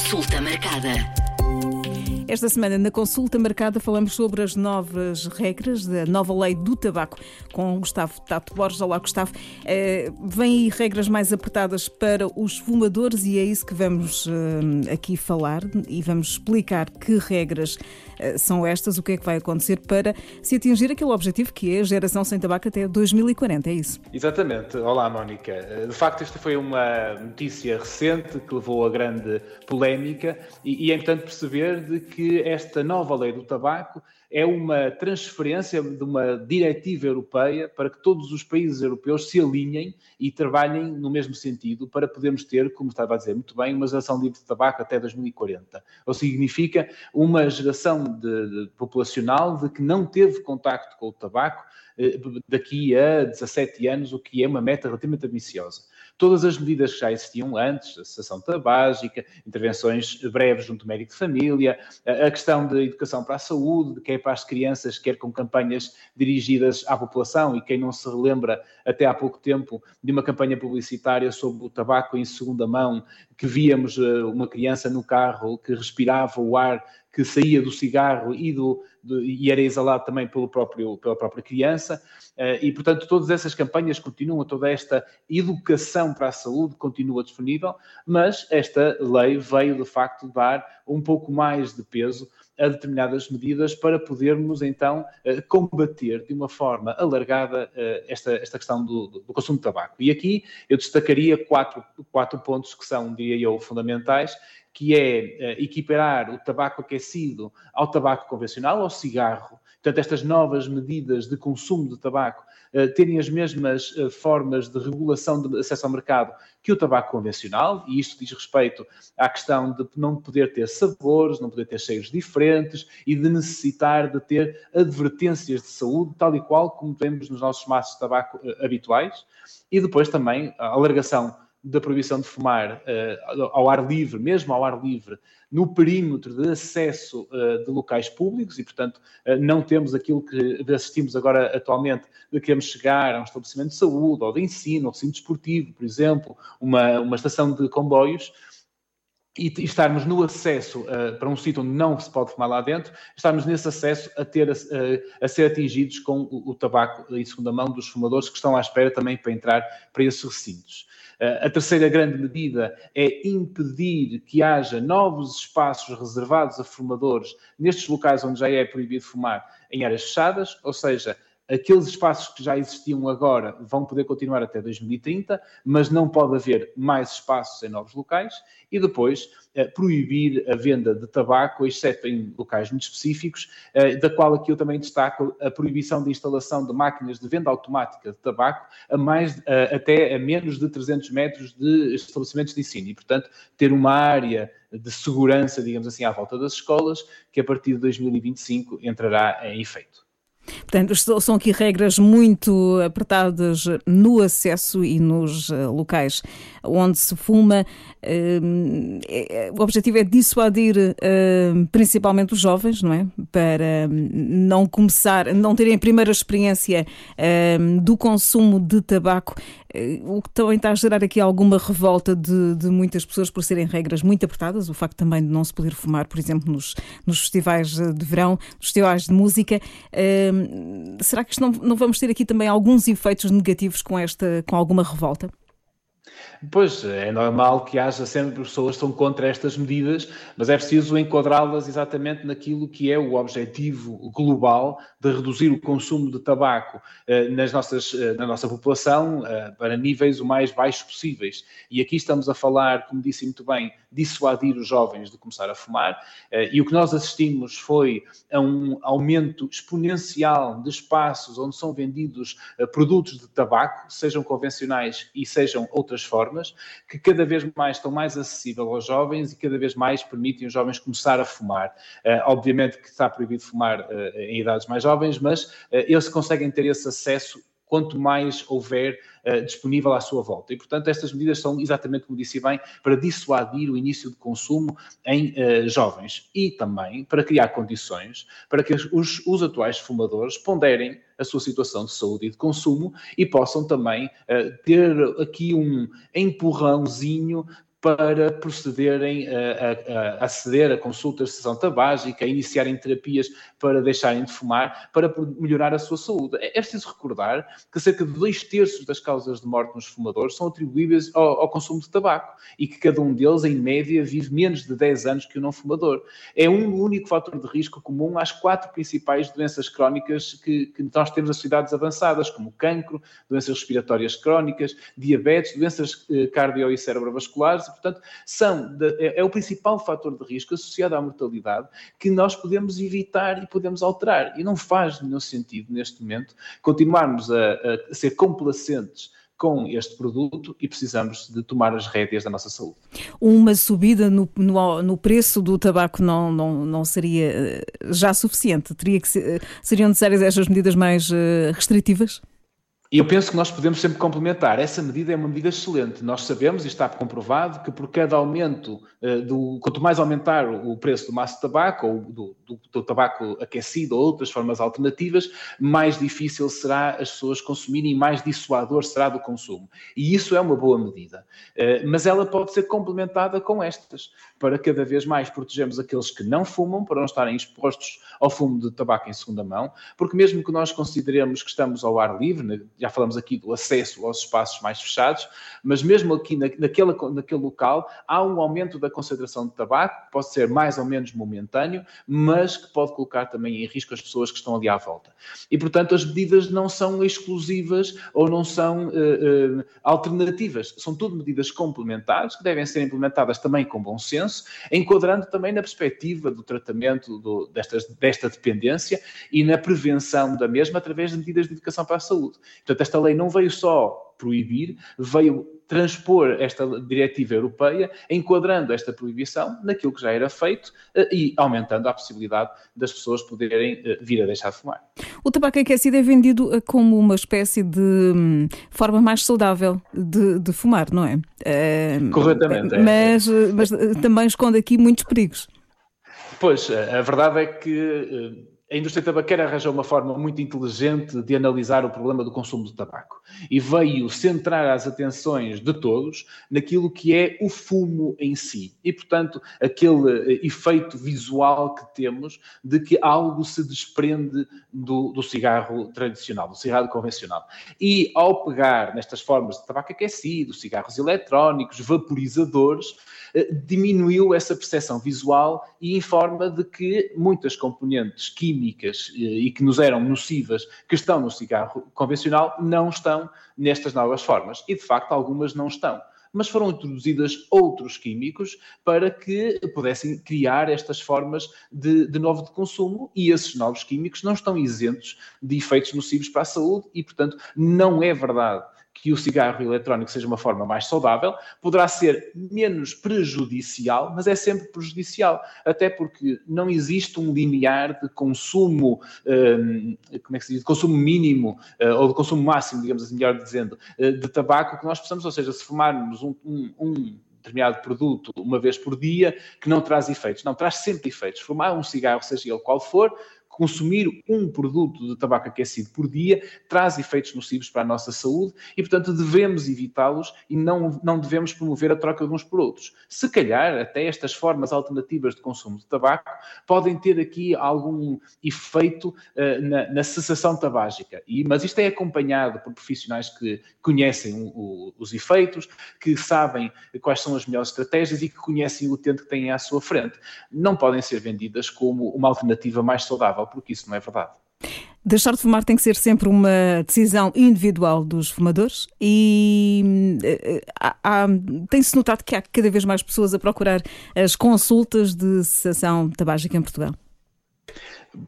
Consulta marcada. Esta semana, na consulta marcada, falamos sobre as novas regras da nova lei do tabaco com Gustavo Tato Borges. Olá, Gustavo. Uh, vêm aí regras mais apertadas para os fumadores e é isso que vamos uh, aqui falar e vamos explicar que regras uh, são estas, o que é que vai acontecer para se atingir aquele objetivo que é a geração sem tabaco até 2040, é isso? Exatamente. Olá, Mónica. De facto, esta foi uma notícia recente que levou a grande polémica e, e é importante perceber de que que esta nova lei do tabaco é uma transferência de uma diretiva europeia para que todos os países europeus se alinhem e trabalhem no mesmo sentido para podermos ter, como estava a dizer muito bem, uma geração livre de tabaco até 2040. Ou significa uma geração de, de populacional de que não teve contacto com o tabaco eh, daqui a 17 anos, o que é uma meta relativamente ambiciosa todas as medidas que já existiam antes, a cessação tabágica, intervenções breves junto ao médico de família, a questão da educação para a saúde, quer para as crianças, quer com campanhas dirigidas à população, e quem não se relembra até há pouco tempo de uma campanha publicitária sobre o tabaco em segunda mão, que víamos eh, uma criança no carro que respirava o ar que saía do cigarro e, do, do, e era exalado também pelo próprio, pela própria criança. Uh, e, portanto, todas essas campanhas continuam, toda esta educação para a saúde continua disponível, mas esta lei veio, de facto, dar um pouco mais de peso a determinadas medidas para podermos então uh, combater de uma forma alargada uh, esta, esta questão do, do, consumo de tabaco. E aqui eu destacaria quatro, quatro pontos que são, diria eu, fundamentais que é uh, equiparar o tabaco aquecido ao tabaco convencional, ao cigarro. Portanto, estas novas medidas de consumo de tabaco uh, terem as mesmas uh, formas de regulação de acesso ao mercado que o tabaco convencional, e isto diz respeito à questão de não poder ter sabores, não poder ter cheiros diferentes e de necessitar de ter advertências de saúde, tal e qual como temos nos nossos maços de tabaco habituais. E depois também a alargação da proibição de fumar uh, ao ar livre, mesmo ao ar livre, no perímetro de acesso uh, de locais públicos e, portanto, uh, não temos aquilo que assistimos agora atualmente de queremos chegar a um estabelecimento de saúde ou de ensino, ou centro desportivo, por exemplo, uma, uma estação de comboios, e, estarmos no acesso uh, para um sítio onde não se pode fumar lá dentro, estarmos nesse acesso a, ter, uh, a ser atingidos com o, o, tabaco em segunda mão dos fumadores que estão à espera também para entrar para esses recintos. A terceira grande medida é impedir que haja novos espaços reservados a fumadores nestes locais onde já é proibido fumar em áreas fechadas, ou seja, aqueles espaços que já existiam agora vão poder continuar até 2030, mas não pode haver mais espaços em novos locais, e depois eh, proibir a venda de tabaco, exceto em locais muito específicos, eh, da qual aqui eu também destaco a proibição de instalação de máquinas de venda automática de tabaco a mais, eh, até a menos de 300 metros de estabelecimentos de ensino, e portanto ter uma área de segurança, digamos assim, à volta das escolas, que a partir de 2025 entrará em efeito. Portanto, são aqui regras muito apertadas no acesso e nos eh, locais onde se fuma. Ehm, é, o objetivo é dissuadir ehm, principalmente os jovens, não é? Para não começar, não terem a primeira experiência ehm, do consumo de tabaco, o que também está a gerar aqui alguma revolta de, de muitas pessoas por serem regras muito apertadas. O facto também de não se poder fumar, por exemplo, nos, nos festivais de verão, nos festivais de música será que não, não vamos ter aqui também alguns efeitos negativos com esta, com alguma revolta? Pois, é normal que haja sempre pessoas que estão contra estas medidas, mas é preciso enquadrá-las exatamente naquilo que é o objetivo global de reduzir o consumo de tabaco eh, nas nossas, eh, na nossa população eh, para níveis o mais baixos possíveis. E aqui estamos a falar, como disse muito bem, dissuadir os jovens de começar a fumar, e o que nós assistimos foi a um aumento exponencial de espaços onde são vendidos produtos de tabaco, sejam convencionais e sejam outras formas, que cada vez mais estão mais acessíveis aos jovens e cada vez mais permitem os jovens começar a fumar. Uh, obviamente que está proibido fumar uh, em idades mais jovens, mas uh, eles conseguem ter esse acesso quanto mais houver uh, disponível à sua volta. E, portanto, estas medidas são exatamente como disse bem, para dissuadir o início de consumo em uh, jovens e também para criar condições para que os, os, atuais fumadores ponderem a sua situação de saúde e de consumo e possam também uh, ter aqui um empurrãozinho para procederem a, a, a aceder a consultas de sessão tabágica, a iniciarem terapias para deixarem de fumar, para melhorar a sua saúde. É, é preciso recordar que cerca de dois terços das causas de morte nos fumadores são atribuíveis ao, ao, consumo de tabaco e que cada um deles, em média, vive menos de 10 anos que o não fumador. É um único fator de risco comum às quatro principais doenças crónicas que, que nós temos nas sociedades avançadas, como cancro, doenças respiratórias crónicas, diabetes, doenças eh, cardio e cerebrovasculares, portanto, são é, é, o principal fator de risco associado à mortalidade que nós podemos evitar e podemos alterar. E não faz nenhum sentido, neste momento, continuarmos a, a ser complacentes com este produto e precisamos de tomar as rédeas da nossa saúde. Uma subida no, no, no preço do tabaco não, não, não seria eh, já suficiente? Teria que ser, seriam necessárias estas medidas mais eh, restritivas? E eu penso que nós podemos sempre complementar. Essa medida é uma medida excelente. Nós sabemos, e está comprovado, que por cada aumento, uh, do, quanto mais aumentar o preço do maço de tabaco, ou do, do, do, tabaco aquecido, ou outras formas alternativas, mais difícil será as pessoas consumirem e mais dissuador será do consumo. E isso é uma boa medida. Uh, mas ela pode ser complementada com estas, para cada vez mais protegermos aqueles que não fumam, para não estarem expostos ao fumo de tabaco em segunda mão, porque mesmo que nós consideremos que estamos ao ar livre, né, já falamos aqui do acesso aos espaços mais fechados, mas mesmo aqui na, naquele, naquele local há um aumento da concentração de tabaco, que pode ser mais ou menos momentâneo, mas que pode colocar também em risco as pessoas que estão ali à volta. E, portanto, as medidas não são exclusivas ou não são uh, uh, alternativas, são tudo medidas complementares que devem ser implementadas também com bom senso, enquadrando também na perspectiva do tratamento do, destas, desta dependência e na prevenção da mesma através de medidas de educação para a saúde. Portanto, esta lei não veio só proibir, veio transpor esta diretiva europeia, enquadrando esta proibição naquilo que já era feito eh, e aumentando a possibilidade das pessoas poderem eh, vir a deixar de fumar. O tabaco aquecido é vendido eh, como uma espécie de hum, forma mais saudável de, de fumar, não é? Corretamente. Mas, é. mas também esconde aqui muitos perigos. Pois, a verdade é que a indústria tabaqueira arranjou uma forma muito inteligente de analisar o problema do consumo de tabaco e veio centrar as atenções de todos naquilo que é o fumo em si e, portanto, aquele eh, efeito visual que temos de que algo se desprende do, do cigarro tradicional, do cigarro convencional. E ao pegar nestas formas de tabaco aquecido, cigarros eletrónicos, vaporizadores, eh, diminuiu essa percepção visual e informa de que muitas componentes químicas eh, e que nos eram nocivas, que estão no cigarro convencional, não estão nestas novas formas. E, de facto, algumas não estão mas foram introduzidas outros químicos para que pudessem criar estas formas de, de, novo de consumo e esses novos químicos não estão isentos de efeitos nocivos para a saúde e, portanto, não é verdade que o cigarro eletrónico seja uma forma mais saudável, poderá ser menos prejudicial, mas é sempre prejudicial, até porque não existe um limiar de consumo, hum, como é que se diz, de consumo mínimo, uh, ou de consumo máximo, digamos assim, melhor dizendo, uh, de tabaco que nós possamos, ou seja, se fumarmos um, um, um determinado produto uma vez por dia que não traz efeitos. Não, traz sempre efeitos. Fumar um cigarro, seja ele qual for, consumir um produto de tabaco aquecido por dia traz efeitos nocivos para a nossa saúde e, portanto, devemos evitá-los e não, não devemos promover a troca de uns por outros. Se calhar, até estas formas alternativas de consumo de tabaco podem ter aqui algum efeito uh, na, na, cessação tabágica, e, mas isto é acompanhado por profissionais que conhecem o, os efeitos, que sabem quais são as melhores estratégias e que conhecem o utente que têm à sua frente. Não podem ser vendidas como uma alternativa mais saudável porque isso não é verdade. Deixar de fumar tem que ser sempre uma decisão individual dos fumadores e eh, tem-se notado que há cada vez mais pessoas a procurar as consultas de cessação tabágica em Portugal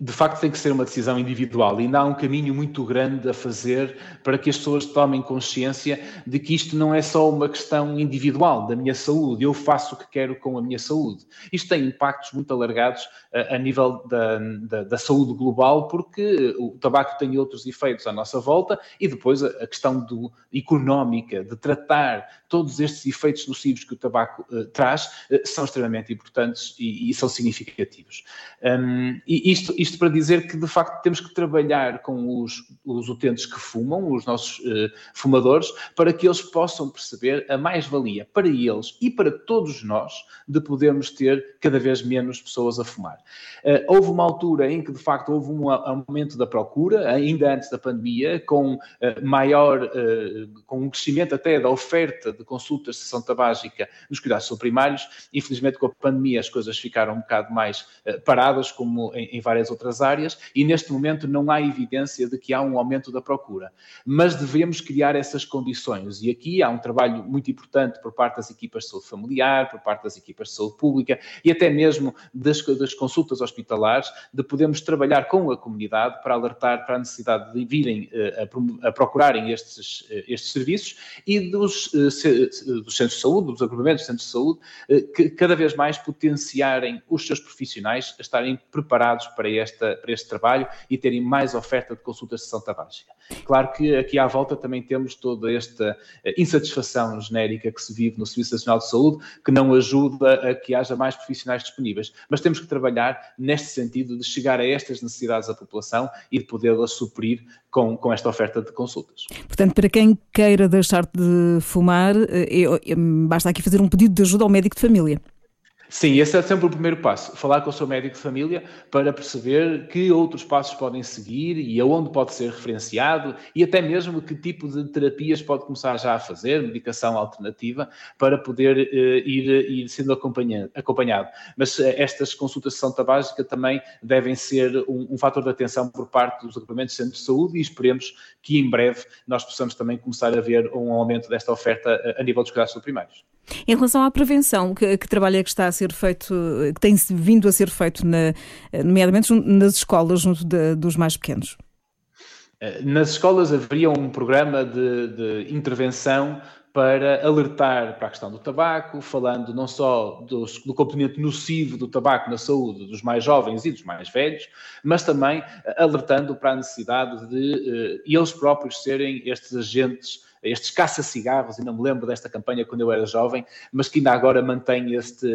de facto tem que ser uma decisão individual e ainda há um caminho muito grande a fazer para que as pessoas tomem consciência de que isto não é só uma questão individual da minha saúde, eu faço o que quero com a minha saúde. Isto tem impactos muito alargados a, eh, a nível da, da, da, saúde global, porque o tabaco tem outros efeitos à nossa volta e depois a, a questão do, económica de tratar todos estes efeitos nocivos que o tabaco uh, traz uh, são extremamente importantes e, e são significativos. Um, e isto isto, isto para dizer que, de facto, temos que trabalhar com os, os utentes que fumam, os nossos uh, fumadores, para que eles possam perceber a mais-valia para eles e para todos nós de podermos ter cada vez menos pessoas a fumar. Uh, houve uma altura em que, de facto, houve um aumento da procura, ainda antes da pandemia, com uh, maior, com um crescimento até da oferta de consultas de sessão tabágica nos cuidados primários. Infelizmente, com a pandemia, as coisas ficaram um bocado mais paradas, como em, em várias outras áreas, e neste momento não há evidência de que há um aumento da procura. Mas devemos criar essas condições, e aqui há um trabalho muito importante por parte das equipas de saúde familiar, por parte das equipas de saúde pública e até mesmo das, das consultas hospitalares, de podermos trabalhar com a comunidade para alertar para a necessidade de virem eh, a, a procurarem estes, eh, estes serviços e dos, eh, dos centros de saúde, dos agrupamentos de centros de saúde, que cada vez mais potenciarem os seus profissionais a estarem preparados para, esta, para este trabalho e terem mais oferta de consultas de sessão tabágica. Claro que aqui à volta também temos toda esta eh, insatisfação genérica que se vive no Serviço Nacional de Saúde, que não ajuda a que haja mais profissionais disponíveis. Mas temos que trabalhar neste sentido de chegar a estas necessidades da população e de podê-las suprir com, com esta oferta de consultas. Portanto, para quem queira deixar de fumar, eh, basta aqui fazer um pedido de ajuda ao médico de família. Sim, esse é sempre o primeiro passo. Falar com o seu médico de família para perceber que outros passos podem seguir e aonde pode ser referenciado e até mesmo que tipo de terapias pode começar já a fazer, medicação alternativa, para poder uh, ir, ir sendo acompanhado. Mas uh, estas consultas de saúde tabágica também devem ser um, um, fator de atenção por parte dos agrupamentos de centros de saúde e esperemos que em breve nós possamos também começar a ver um aumento desta oferta a, eh, a nível dos cuidados primários. Em relação à prevenção, que, que, trabalho é que está a ser feito, que tem vindo a ser feito, na, nomeadamente nas escolas, junto de, dos mais pequenos? Eh, nas escolas haveria um programa de, de, intervenção para alertar para a questão do tabaco, falando não só do componente nocivo do tabaco na saúde dos mais jovens e dos mais velhos, mas também alertando para a necessidade de uh, eles próprios serem estes agentes estes caça-cigarros, ainda me lembro desta campanha quando eu era jovem, mas que ainda agora mantém este,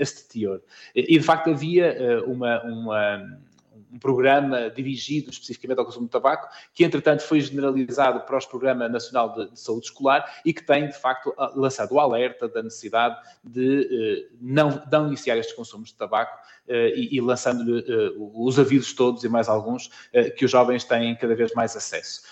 este teor. E de facto havia eh, uma, uma um programa dirigido especificamente ao consumo de tabaco, que entretanto foi generalizado para o Programa Nacional de, de, Saúde Escolar e que tem de facto lançado o alerta da necessidade de eh, não, não iniciar estes consumos de tabaco eh, e, e lançando-lhe eh, os avisos todos e mais alguns eh, que os jovens têm cada vez mais acesso.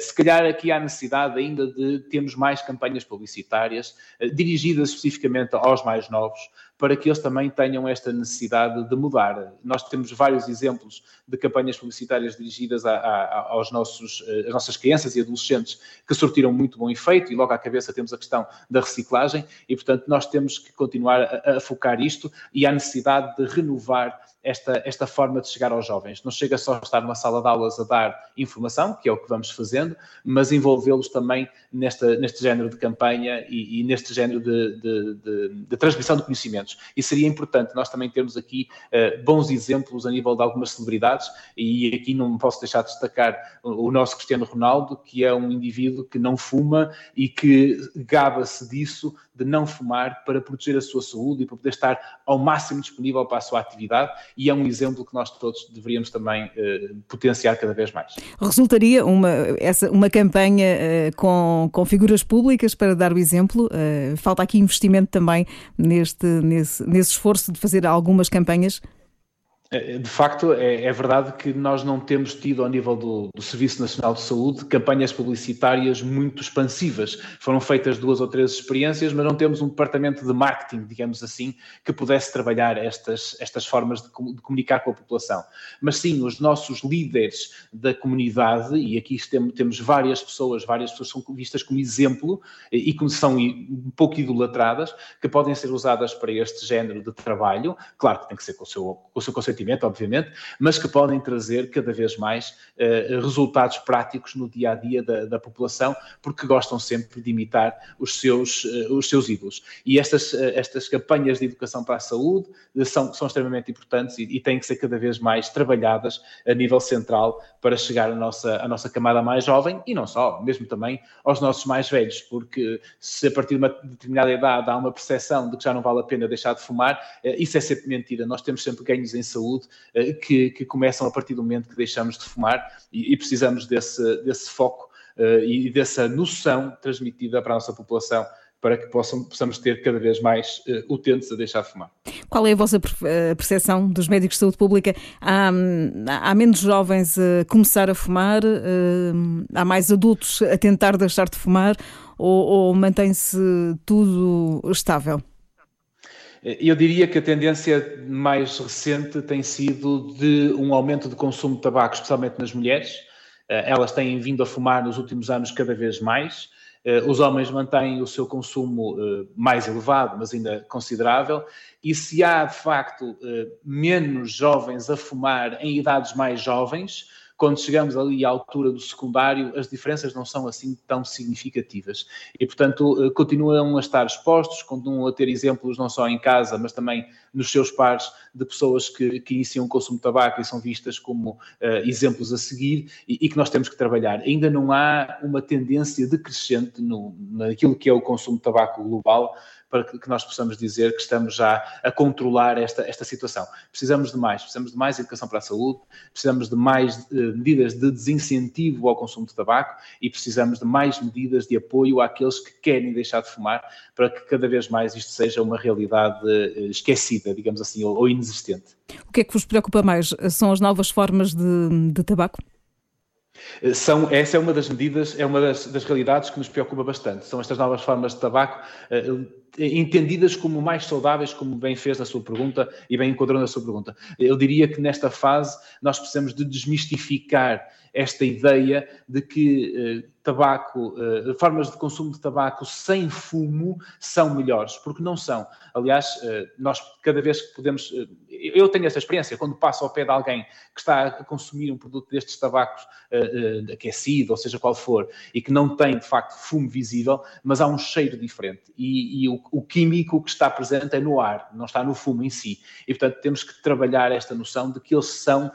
Se calhar aqui há necessidade ainda de termos mais campanhas publicitárias dirigidas especificamente aos mais novos, para que eles também tenham esta necessidade de mudar. Nós temos vários exemplos de campanhas publicitárias dirigidas a, a, aos nossos, às nossas crianças e adolescentes que surtiram muito bom efeito e logo à cabeça temos a questão da reciclagem e, portanto, nós temos que continuar a, a focar isto e há necessidade de renovar esta, esta forma de chegar aos jovens. Não chega só a estar numa sala de aulas a dar informação, que é o que vamos fazendo, mas envolvê-los também nesta, neste género de campanha e, e neste género de, de, de, de, transmissão de conhecimentos. E seria importante nós também termos aqui uh, bons exemplos a nível de algumas celebridades, e aqui não posso deixar de destacar o, o nosso Cristiano Ronaldo, que é um indivíduo que não fuma e que gaba-se disso de não fumar para proteger a sua saúde e para poder estar ao máximo disponível para a sua atividade e é um exemplo que nós todos deveríamos também uh, potenciar cada vez mais. Resultaria uma, essa, uma campanha uh, com, com figuras públicas para dar o exemplo? Uh, falta aqui investimento também neste, nesse, nesse esforço de fazer algumas campanhas? É, de facto, é, é, verdade que nós não temos tido, ao nível do, do, Serviço Nacional de Saúde, campanhas publicitárias muito expansivas. Foram feitas duas ou três experiências, mas não temos um departamento de marketing, digamos assim, que pudesse trabalhar estas, estas formas de, de comunicar com a população. Mas sim, os nossos líderes da comunidade, e aqui temos, várias pessoas, várias pessoas são vistas como exemplo e que são um pouco idolatradas, que podem ser usadas para este género de trabalho. Claro que tem que ser com o seu, com o seu consentimento obviamente, mas que podem trazer cada vez mais uh, resultados práticos no dia a dia da, da, população, porque gostam sempre de imitar os seus, uh, os seus ídolos. E estas, uh, estas campanhas de educação para a saúde são, são extremamente importantes e, e têm que ser cada vez mais trabalhadas a nível central para chegar à nossa, à nossa camada mais jovem e não só, mesmo também aos nossos mais velhos, porque se a partir de uma determinada idade há uma percepção de que já não vale a pena deixar de fumar, isso é sempre mentira. Nós temos sempre ganhos em saúde saúde que, que começam a partir do momento que deixamos de fumar e, e precisamos desse, desse foco e dessa noção transmitida para a nossa população para que possam, possamos ter cada vez mais uh, utentes a deixar de fumar. Qual é a vossa eh, percepção dos médicos de saúde pública? Há, há menos jovens a começar a fumar? Uh, há mais adultos a tentar deixar de fumar? Ou, ou mantém-se tudo estável? Eu diria que a tendência mais recente tem sido de um aumento de consumo de tabaco, especialmente nas mulheres. Elas têm vindo a fumar nos últimos anos cada vez mais. Eh, os homens mantêm o seu consumo eh, mais elevado, mas ainda considerável, e se há de facto eh, menos jovens a fumar em idades mais jovens, quando chegamos ali à altura do secundário, as diferenças não são assim tão significativas. E, portanto, continuam a estar expostos, continuam a ter exemplos não só em casa, mas também nos seus pares de pessoas que, que iniciam o consumo de tabaco e são vistas como uh, exemplos a seguir e, e, que nós temos que trabalhar. Ainda não há uma tendência decrescente no, naquilo que é o consumo de tabaco global, para que nós possamos dizer que estamos já a controlar esta, esta situação. Precisamos de mais, precisamos de mais educação para a saúde, precisamos de mais uh, medidas de desincentivo ao consumo de tabaco e precisamos de mais medidas de apoio àqueles que querem deixar de fumar para que cada vez mais isto seja uma realidade uh, esquecida, digamos assim, ou, ou, inexistente. O que é que vos preocupa mais? São as novas formas de, de tabaco? São, essa é uma das medidas, é uma das, das, realidades que nos preocupa bastante. São estas novas formas de tabaco. Uh, entendidas como mais saudáveis, como bem fez na sua pergunta e bem enquadrou na sua pergunta. Eu diria que nesta fase nós precisamos de desmistificar esta ideia de que eh, tabaco, eh, formas de consumo de tabaco sem fumo são melhores, porque não são. Aliás, eh, nós cada vez que podemos. Eu tenho essa experiência, quando passo ao pé de alguém que está a consumir um produto destes tabacos aquecido, ou seja qual for, e que não tem de facto fumo visível, mas há um cheiro diferente. E, e o, o químico que está presente é no ar, não está no fumo em si. E portanto temos que trabalhar esta noção de que eles são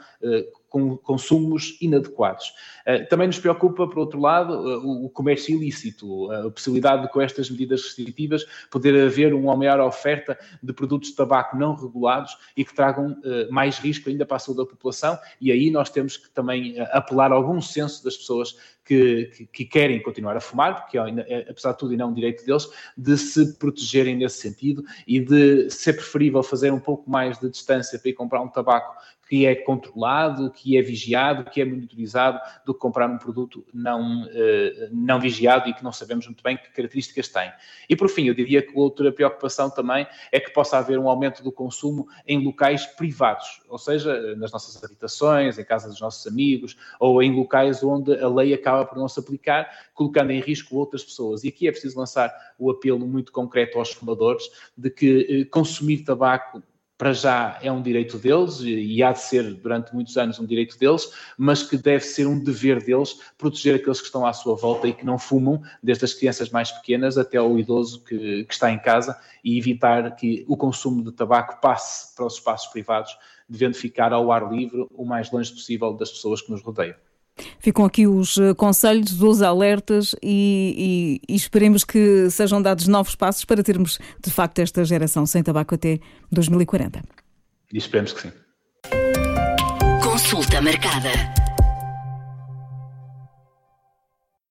com consumos inadequados. Eh, também nos preocupa, por outro lado, eh, o comércio ilícito, a possibilidade de, com estas medidas restritivas, poder haver uma maior oferta de produtos de tabaco não regulados e que tragam eh, mais risco ainda para a saúde da população, e aí nós temos que também apelar a algum senso das pessoas que, que, que, querem continuar a fumar, porque é, apesar de tudo e não um direito deles, de se protegerem nesse sentido e de ser preferível fazer um pouco mais de distância para ir comprar um tabaco que é controlado, que é vigiado, que é monitorizado, do que comprar um produto não, uh, não vigiado e que não sabemos muito bem que características tem. E por fim, eu diria que outra preocupação também é que possa haver um aumento do consumo em locais privados, ou seja, nas nossas habitações, em casa dos nossos amigos, ou em locais onde a lei acaba por não se aplicar, colocando em risco outras pessoas. E aqui é preciso lançar o apelo muito concreto aos fumadores de que eh, consumir tabaco para já é um direito deles e há de ser durante muitos anos um direito deles, mas que deve ser um dever deles proteger aqueles que estão à sua volta e que não fumam, desde as crianças mais pequenas até ao idoso que, que está em casa e evitar que o consumo de tabaco passe para os espaços privados, devendo ficar ao ar livre o mais longe possível das pessoas que nos rodeiam. Ficam aqui os eh, conselhos, os alertas e, e, e, esperemos que sejam dados novos passos para termos, de facto, esta geração sem tabaco até 2040. E esperemos que sim. Consulta marcada.